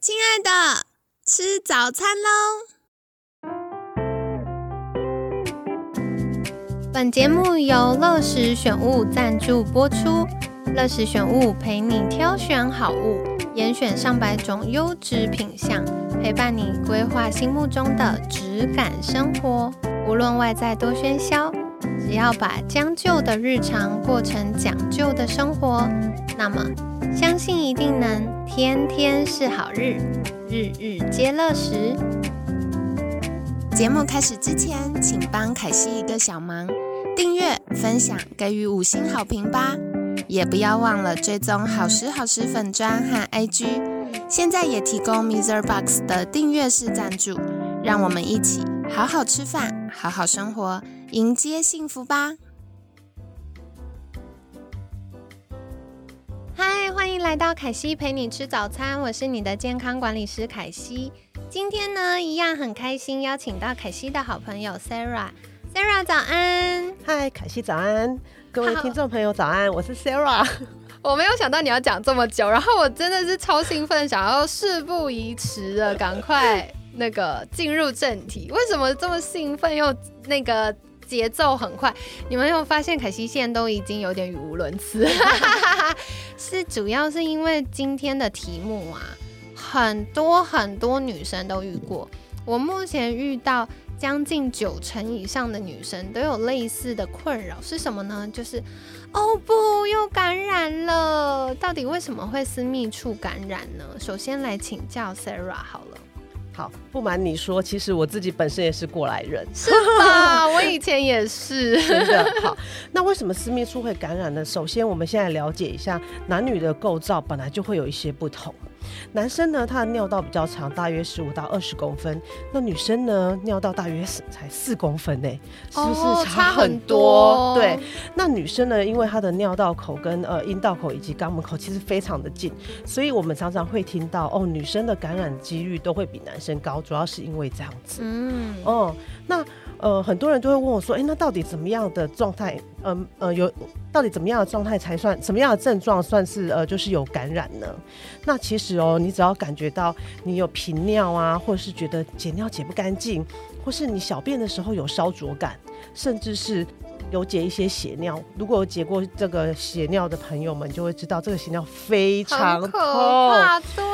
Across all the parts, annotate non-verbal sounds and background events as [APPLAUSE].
亲爱的，吃早餐喽！本节目由乐时选物赞助播出。乐时选物陪你挑选好物，严选上百种优质品相，陪伴你规划心目中的质感生活。无论外在多喧嚣，只要把将就的日常过成讲究的生活，那么相信一定能天天是好日，日日皆乐时。节目开始之前，请帮凯西一个小忙，订阅、分享、给予五星好评吧。也不要忘了追踪好时好时粉砖和 IG，现在也提供 Miser Box 的订阅式赞助，让我们一起好好吃饭，好好生活，迎接幸福吧！嗨，欢迎来到凯西陪你吃早餐，我是你的健康管理师凯西。今天呢，一样很开心，邀请到凯西的好朋友 Sarah。Sarah 早安，嗨，凯西早安。各位听众朋友，早安！我是 Sarah。[LAUGHS] 我没有想到你要讲这么久，然后我真的是超兴奋，想要事不宜迟的赶快那个进入正题。为什么这么兴奋又那个节奏很快？你们有发现凯西现在都已经有点语无伦次？[LAUGHS] 是主要是因为今天的题目啊，很多很多女生都遇过。我目前遇到。将近九成以上的女生都有类似的困扰，是什么呢？就是，哦不，又感染了。到底为什么会私密处感染呢？首先来请教 Sarah 好了。好，不瞒你说，其实我自己本身也是过来人，是吧？[LAUGHS] 我以前也是。真的好，那为什么私密处会感染呢？首先，我们现在了解一下男女的构造，本来就会有一些不同。男生呢，他的尿道比较长，大约十五到二十公分。那女生呢，尿道大约是才四公分呢，是不是差很多？对。那女生呢，因为她的尿道口跟呃阴道口以及肛门口其实非常的近，所以我们常常会听到哦，女生的感染几率都会比男生高，主要是因为这样子。嗯。哦，那。呃，很多人都会问我说：“哎，那到底怎么样的状态？嗯呃，有到底怎么样的状态才算什么样的症状算是呃，就是有感染呢？那其实哦，你只要感觉到你有频尿啊，或者是觉得解尿解不干净，或是你小便的时候有烧灼感，甚至是。有解一些血尿，如果解过这个血尿的朋友们就会知道，这个血尿非常痛，对，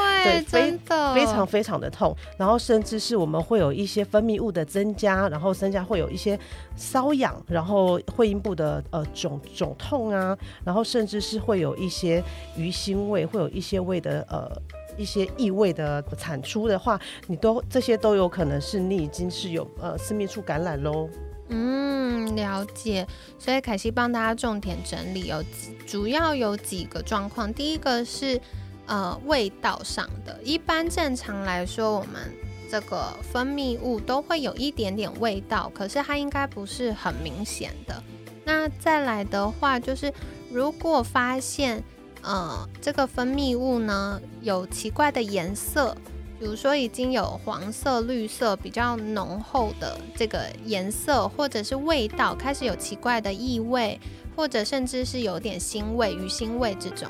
真的非常非常的痛。然后甚至是我们会有一些分泌物的增加，然后增加会有一些瘙痒，然后会阴部的呃肿肿痛啊，然后甚至是会有一些鱼腥味，会有一些味的呃一些异味的产出的话，你都这些都有可能是你已经是有呃私密处感染喽。嗯，了解。所以凯西帮大家重点整理，有主要有几个状况。第一个是呃味道上的，一般正常来说，我们这个分泌物都会有一点点味道，可是它应该不是很明显的。那再来的话，就是如果发现呃这个分泌物呢有奇怪的颜色。比如说已经有黄色、绿色比较浓厚的这个颜色，或者是味道开始有奇怪的异味，或者甚至是有点腥味、鱼腥味这种，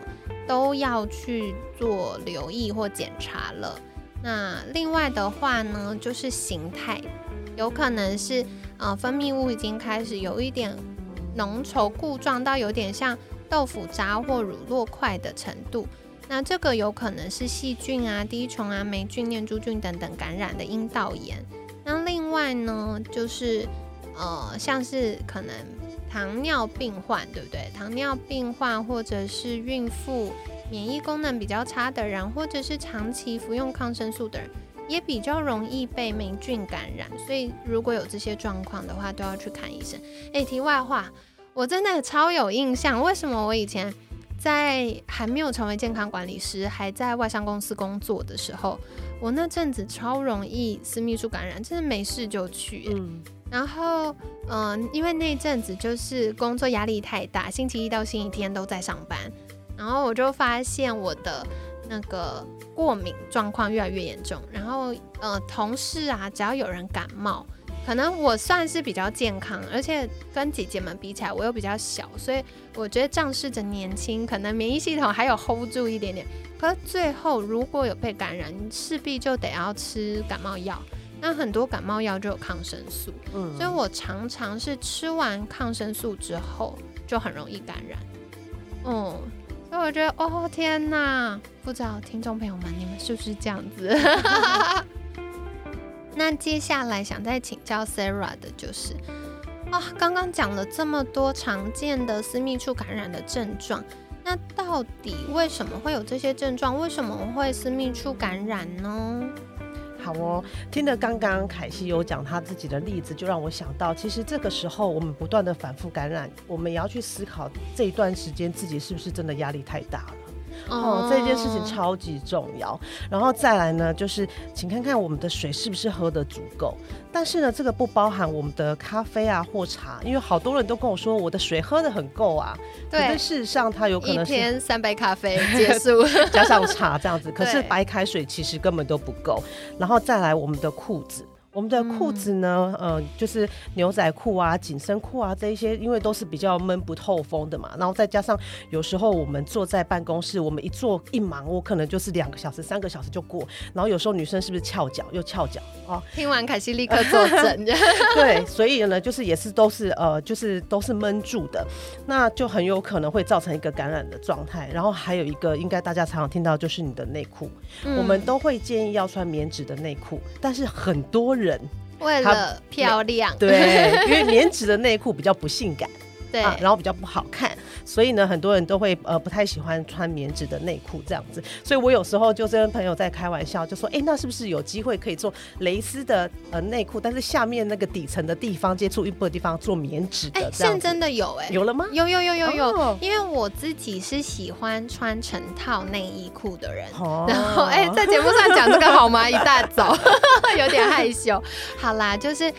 都要去做留意或检查了。那另外的话呢，就是形态，有可能是呃分泌物已经开始有一点浓稠固状到有点像豆腐渣或乳酪块的程度。那这个有可能是细菌啊、滴虫啊、霉菌、念珠菌等等感染的阴道炎。那另外呢，就是呃，像是可能糖尿病患，对不对？糖尿病患或者是孕妇、免疫功能比较差的人，或者是长期服用抗生素的人，也比较容易被霉菌感染。所以如果有这些状况的话，都要去看医生。诶，题外话，我真的超有印象，为什么我以前？在还没有成为健康管理师，还在外商公司工作的时候，我那阵子超容易私密处感染，真的没事就去。嗯，然后嗯，因为那阵子就是工作压力太大，星期一到星期天都在上班，然后我就发现我的那个过敏状况越来越严重。然后呃，同事啊，只要有人感冒。可能我算是比较健康，而且跟姐姐们比起来，我又比较小，所以我觉得仗势着年轻，可能免疫系统还有 hold 住一点点。可是最后如果有被感染，势必就得要吃感冒药。那很多感冒药就有抗生素，嗯，所以我常常是吃完抗生素之后就很容易感染。嗯，所以我觉得，哦天哪，不知道听众朋友们你们是不是这样子？[LAUGHS] 那接下来想再请教 Sarah 的就是，啊，刚刚讲了这么多常见的私密处感染的症状，那到底为什么会有这些症状？为什么会私密处感染呢？好哦，听了刚刚凯西有讲他自己的例子，就让我想到，其实这个时候我们不断的反复感染，我们也要去思考这一段时间自己是不是真的压力太大了。哦，这件事情超级重要。然后再来呢，就是请看看我们的水是不是喝的足够。但是呢，这个不包含我们的咖啡啊或茶，因为好多人都跟我说我的水喝的很够啊。对。事实上，它有可能一天三杯咖啡 [LAUGHS] 结束，加上茶这样子。可是 [LAUGHS] 白开水其实根本都不够。然后再来我们的裤子。我们的裤子呢，呃，就是牛仔裤啊、紧身裤啊这一些，因为都是比较闷不透风的嘛。然后再加上有时候我们坐在办公室，我们一坐一忙，我可能就是两个小时、三个小时就过。然后有时候女生是不是翘脚又翘脚哦？听完凯西立刻坐 [LAUGHS] 正。[LAUGHS] 对，所以呢，就是也是都是呃，就是都是闷住的，那就很有可能会造成一个感染的状态。然后还有一个，应该大家常常听到就是你的内裤，我们都会建议要穿棉质的内裤，但是很多。人为了漂亮，对，因为 [LAUGHS] 棉质的内裤比较不性感，对，然后比较不好看。所以呢，很多人都会呃不太喜欢穿棉质的内裤这样子。所以我有时候就跟朋友在开玩笑，就说：“哎，那是不是有机会可以做蕾丝的呃内裤？但是下面那个底层的地方接触衣部的地方做棉质的？”哎，现在真的有哎，有了吗？有有有有有。因为我自己是喜欢穿成套内衣裤的人，哦然后哎，在节目上讲这个好吗？一大早 [LAUGHS] 有点害羞。好啦，就是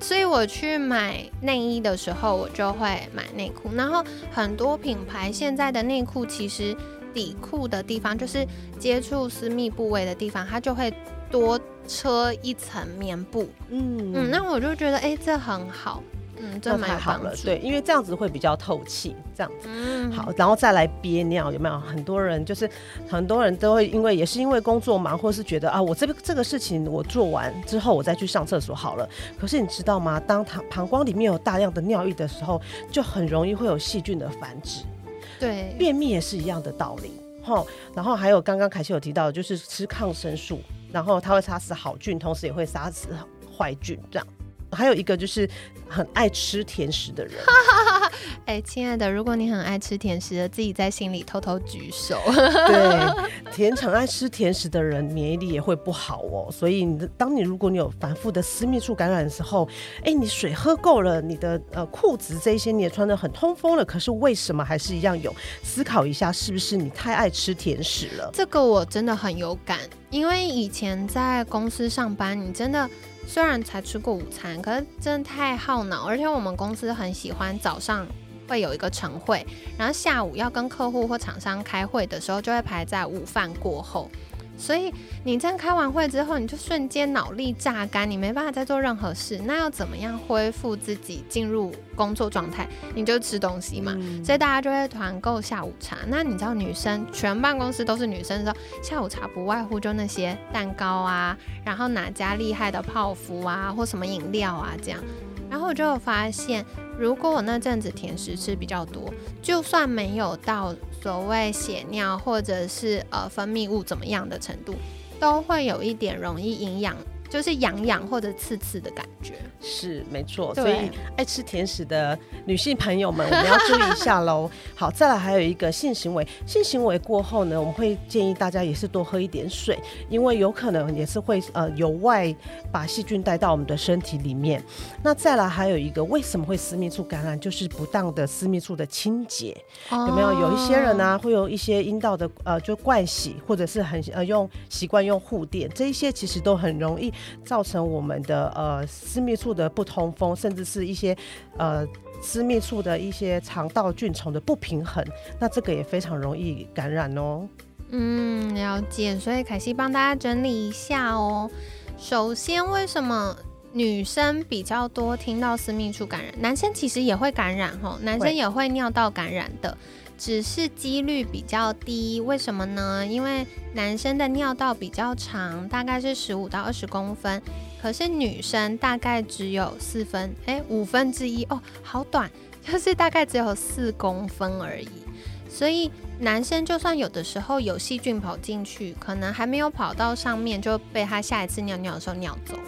所以我去买内衣的时候，我就会买内裤，然后很多。品牌现在的内裤其实底裤的地方，就是接触私密部位的地方，它就会多车一层棉布。嗯嗯，那我就觉得，哎，这很好。嗯，这太好了，对，因为这样子会比较透气，这样子。嗯，好，然后再来憋尿，有没有？很多人就是很多人都会因为也是因为工作忙，或是觉得啊，我这个这个事情我做完之后，我再去上厕所好了。可是你知道吗？当膀膀胱里面有大量的尿液的时候，就很容易会有细菌的繁殖。对，便秘也是一样的道理。吼，然后还有刚刚凯西有提到，就是吃抗生素，然后它会杀死好菌，同时也会杀死坏菌，这样。还有一个就是很爱吃甜食的人，[LAUGHS] 哎，亲爱的，如果你很爱吃甜食的，自己在心里偷偷举手。对，[LAUGHS] 甜很爱吃甜食的人，免疫力也会不好哦。所以，你的当你如果你有反复的私密处感染的时候，哎，你水喝够了，你的呃裤子这些你也穿的很通风了，可是为什么还是一样有？思考一下，是不是你太爱吃甜食了？这个我真的很有感，因为以前在公司上班，你真的。虽然才吃过午餐，可是真的太耗脑，而且我们公司很喜欢早上会有一个晨会，然后下午要跟客户或厂商开会的时候，就会排在午饭过后。所以你这样开完会之后，你就瞬间脑力榨干，你没办法再做任何事。那要怎么样恢复自己进入工作状态？你就吃东西嘛。所以大家就会团购下午茶。那你知道女生全办公室都是女生的时候，下午茶不外乎就那些蛋糕啊，然后哪家厉害的泡芙啊，或什么饮料啊这样。然后我就发现，如果我那阵子甜食吃比较多，就算没有到所谓血尿或者是呃分泌物怎么样的程度，都会有一点容易营养。就是痒痒或者刺刺的感觉，是没错。所以爱吃甜食的女性朋友们，我们要注意一下喽。[LAUGHS] 好，再来还有一个性行为，性行为过后呢，我们会建议大家也是多喝一点水，因为有可能也是会呃由外把细菌带到我们的身体里面。那再来还有一个，为什么会私密处感染？就是不当的私密处的清洁，有没有？有一些人呢，会有一些阴道的呃就惯洗，或者是很呃用习惯用护垫，这一些其实都很容易。造成我们的呃私密处的不通风，甚至是一些呃私密处的一些肠道菌虫的不平衡，那这个也非常容易感染哦。嗯，了解。所以凯西帮大家整理一下哦。首先，为什么女生比较多听到私密处感染，男生其实也会感染吼，男生也会尿道感染的，只是几率比较低。为什么呢？因为男生的尿道比较长，大概是十五到二十公分，可是女生大概只有四分，哎，五分之一哦，好短，[LAUGHS] 就是大概只有四公分而已。所以男生就算有的时候有细菌跑进去，可能还没有跑到上面，就被他下一次尿尿的时候尿走。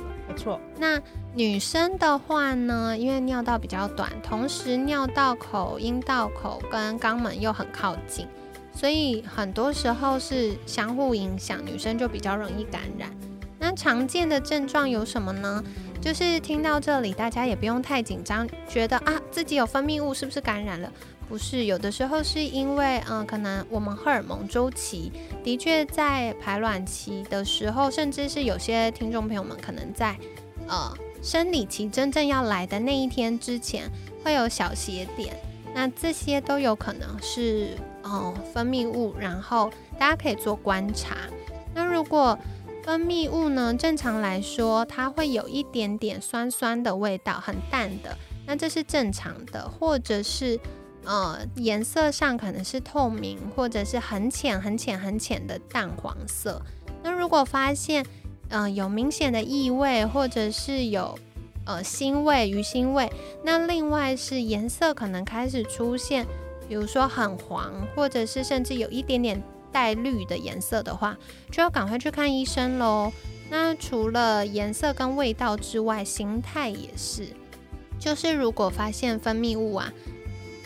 那女生的话呢，因为尿道比较短，同时尿道口、阴道口跟肛门又很靠近，所以很多时候是相互影响，女生就比较容易感染。那常见的症状有什么呢？就是听到这里，大家也不用太紧张，觉得啊自己有分泌物是不是感染了？不是，有的时候是因为，嗯，可能我们荷尔蒙周期的确在排卵期的时候，甚至是有些听众朋友们可能在，呃，生理期真正要来的那一天之前会有小血点，那这些都有可能是，哦，分泌物，然后大家可以做观察。那如果分泌物呢，正常来说它会有一点点酸酸的味道，很淡的，那这是正常的，或者是。呃，颜色上可能是透明，或者是很浅、很浅、很浅的淡黄色。那如果发现，呃，有明显的异味，或者是有呃腥味、鱼腥味，那另外是颜色可能开始出现，比如说很黄，或者是甚至有一点点带绿的颜色的话，就要赶快去看医生喽。那除了颜色跟味道之外，形态也是，就是如果发现分泌物啊。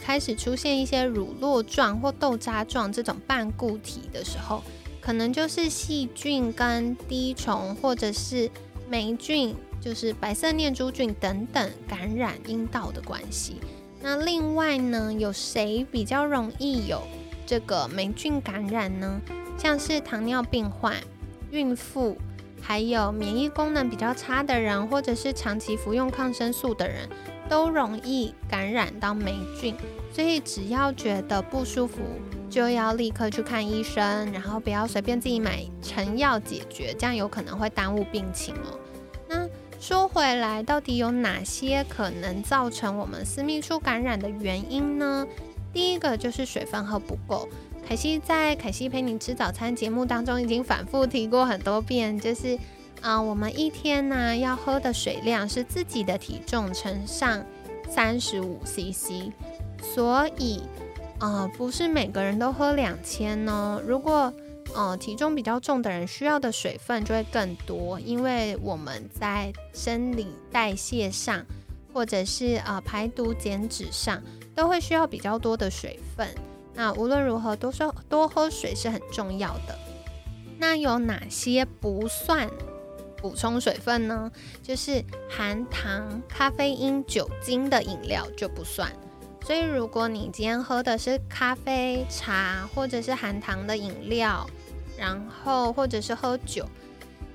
开始出现一些乳酪状或豆渣状这种半固体的时候，可能就是细菌跟滴虫或者是霉菌，就是白色念珠菌等等感染阴道的关系。那另外呢，有谁比较容易有这个霉菌感染呢？像是糖尿病患、孕妇，还有免疫功能比较差的人，或者是长期服用抗生素的人。都容易感染到霉菌，所以只要觉得不舒服，就要立刻去看医生，然后不要随便自己买成药解决，这样有可能会耽误病情哦。那说回来，到底有哪些可能造成我们私密处感染的原因呢？第一个就是水分喝不够。凯西在凯西陪你吃早餐节目当中已经反复提过很多遍，就是。啊，我们一天呢要喝的水量是自己的体重乘上三十五 CC，所以啊，不是每个人都喝两千呢。如果呃体重比较重的人，需要的水分就会更多，因为我们在生理代谢上，或者是啊排毒减脂上，都会需要比较多的水分。那无论如何，多说多喝水是很重要的。那有哪些不算？补充水分呢，就是含糖、咖啡因、酒精的饮料就不算。所以，如果你今天喝的是咖啡、茶，或者是含糖的饮料，然后或者是喝酒，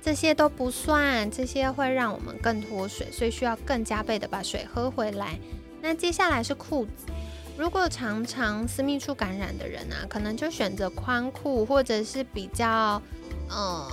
这些都不算。这些会让我们更脱水，所以需要更加倍的把水喝回来。那接下来是裤子，如果常常私密处感染的人啊，可能就选择宽裤，或者是比较呃。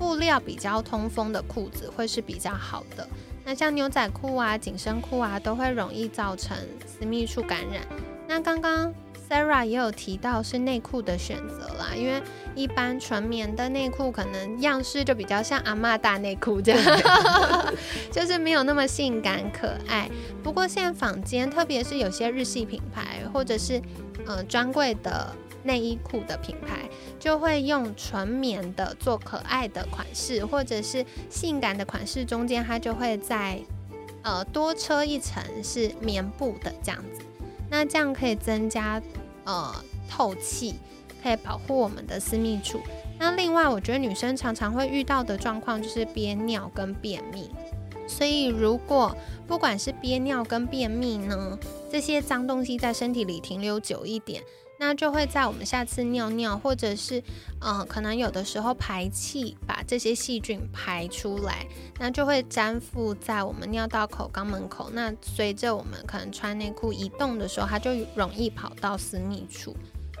布料比较通风的裤子会是比较好的。那像牛仔裤啊、紧身裤啊，都会容易造成私密处感染。那刚刚 Sarah 也有提到是内裤的选择啦，因为一般纯棉的内裤可能样式就比较像阿妈大内裤这样，[LAUGHS] 就是没有那么性感可爱。不过现在坊间，特别是有些日系品牌或者是呃专柜的。内衣裤的品牌就会用纯棉的做可爱的款式，或者是性感的款式，中间它就会在呃多车一层是棉布的这样子，那这样可以增加呃透气，可以保护我们的私密处。那另外，我觉得女生常常会遇到的状况就是憋尿跟便秘，所以如果不管是憋尿跟便秘呢，这些脏东西在身体里停留久一点。那就会在我们下次尿尿，或者是，嗯，可能有的时候排气把这些细菌排出来，那就会粘附在我们尿道口、肛门口。那随着我们可能穿内裤移动的时候，它就容易跑到私密处，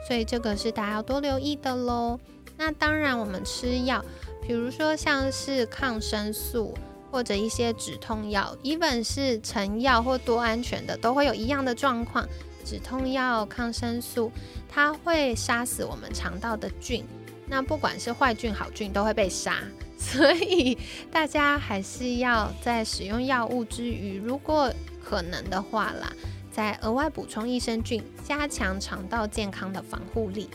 所以这个是大家要多留意的喽。那当然，我们吃药，比如说像是抗生素，或者一些止痛药，even 是成药或多安全的，都会有一样的状况。止痛药、抗生素，它会杀死我们肠道的菌。那不管是坏菌、好菌，都会被杀。[LAUGHS] 所以大家还是要在使用药物之余，如果可能的话啦，再额外补充益生菌，加强肠道健康的防护力。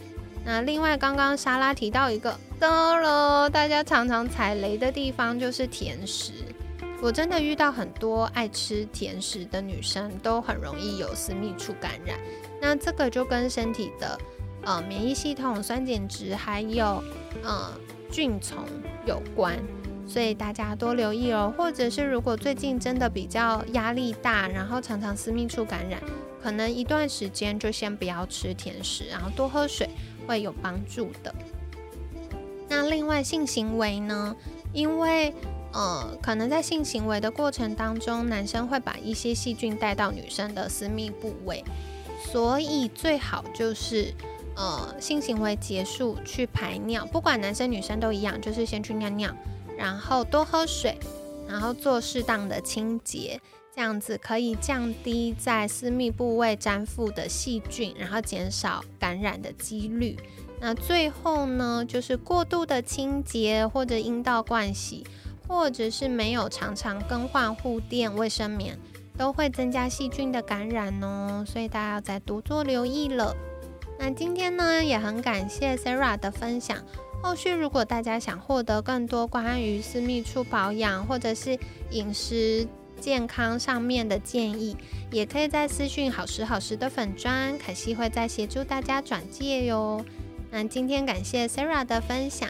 那另外，刚刚莎拉提到一个，得了，大家常常踩雷的地方就是甜食。我真的遇到很多爱吃甜食的女生，都很容易有私密处感染。那这个就跟身体的呃免疫系统、酸碱值还有呃菌虫有关，所以大家多留意哦。或者是如果最近真的比较压力大，然后常常私密处感染，可能一段时间就先不要吃甜食，然后多喝水。会有帮助的。那另外性行为呢？因为呃，可能在性行为的过程当中，男生会把一些细菌带到女生的私密部位，所以最好就是呃，性行为结束去排尿，不管男生女生都一样，就是先去尿尿，然后多喝水，然后做适当的清洁。这样子可以降低在私密部位粘附的细菌，然后减少感染的几率。那最后呢，就是过度的清洁或者阴道灌洗，或者是没有常常更换护垫、卫生棉，都会增加细菌的感染哦。所以大家要再多做留意了。那今天呢，也很感谢 Sarah 的分享。后续如果大家想获得更多关于私密处保养或者是饮食，健康上面的建议，也可以在私讯好时好时的粉砖，凯西会再协助大家转介哟。那今天感谢 Sarah 的分享，